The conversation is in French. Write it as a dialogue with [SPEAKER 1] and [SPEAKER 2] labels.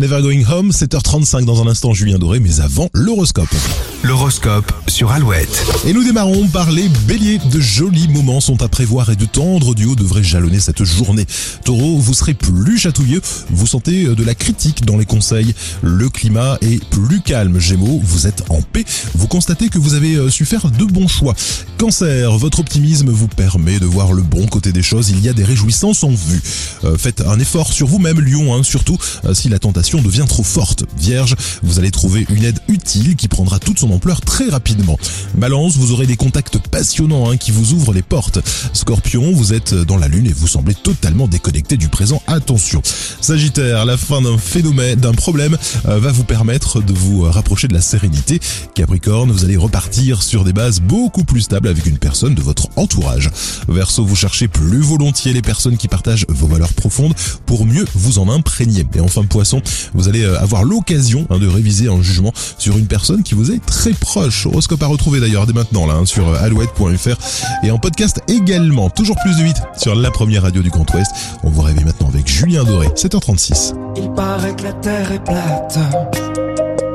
[SPEAKER 1] Never Going Home, 7h35 dans un instant Julien Doré, mais avant l'horoscope.
[SPEAKER 2] L'horoscope sur Alouette.
[SPEAKER 1] Et nous démarrons par les béliers. De jolis moments sont à prévoir et de tendres duos devraient jalonner cette journée. Taureau, vous serez plus chatouilleux, vous sentez de la critique dans les conseils. Le climat est plus calme. Gémeaux, vous êtes en paix, vous constatez que vous avez su faire de bons choix. Cancer, votre optimisme vous permet de voir le bon côté des choses, il y a des réjouissances en vue. Euh, faites un effort sur vous-même, Lion, hein, surtout euh, si la tentation devient trop forte. Vierge, vous allez trouver une aide utile qui prendra toute son ampleur très rapidement. Balance, vous aurez des contacts passionnants hein, qui vous ouvrent les portes. Scorpion, vous êtes dans la lune et vous semblez totalement déconnecté du présent. Attention. Sagittaire, la fin d'un phénomène, d'un problème euh, va vous permettre de vous rapprocher de la sérénité. Capricorne, vous allez repartir sur des bases beaucoup plus stables avec une personne de votre entourage. Verseau, vous cherchez plus volontiers les personnes qui partagent vos valeurs profondes pour mieux vous en imprégner. Et enfin, Poisson, vous allez euh, avoir l'occasion hein, de réviser un jugement sur une personne qui vous est très proche. Horoscope à retrouver d'ailleurs dès maintenant là hein, sur euh, alouette.fr et en podcast également. Toujours plus de 8 sur la première radio du Grand Ouest. On vous réveille maintenant avec Julien Doré, 7h36.
[SPEAKER 3] Il paraît que la terre est plate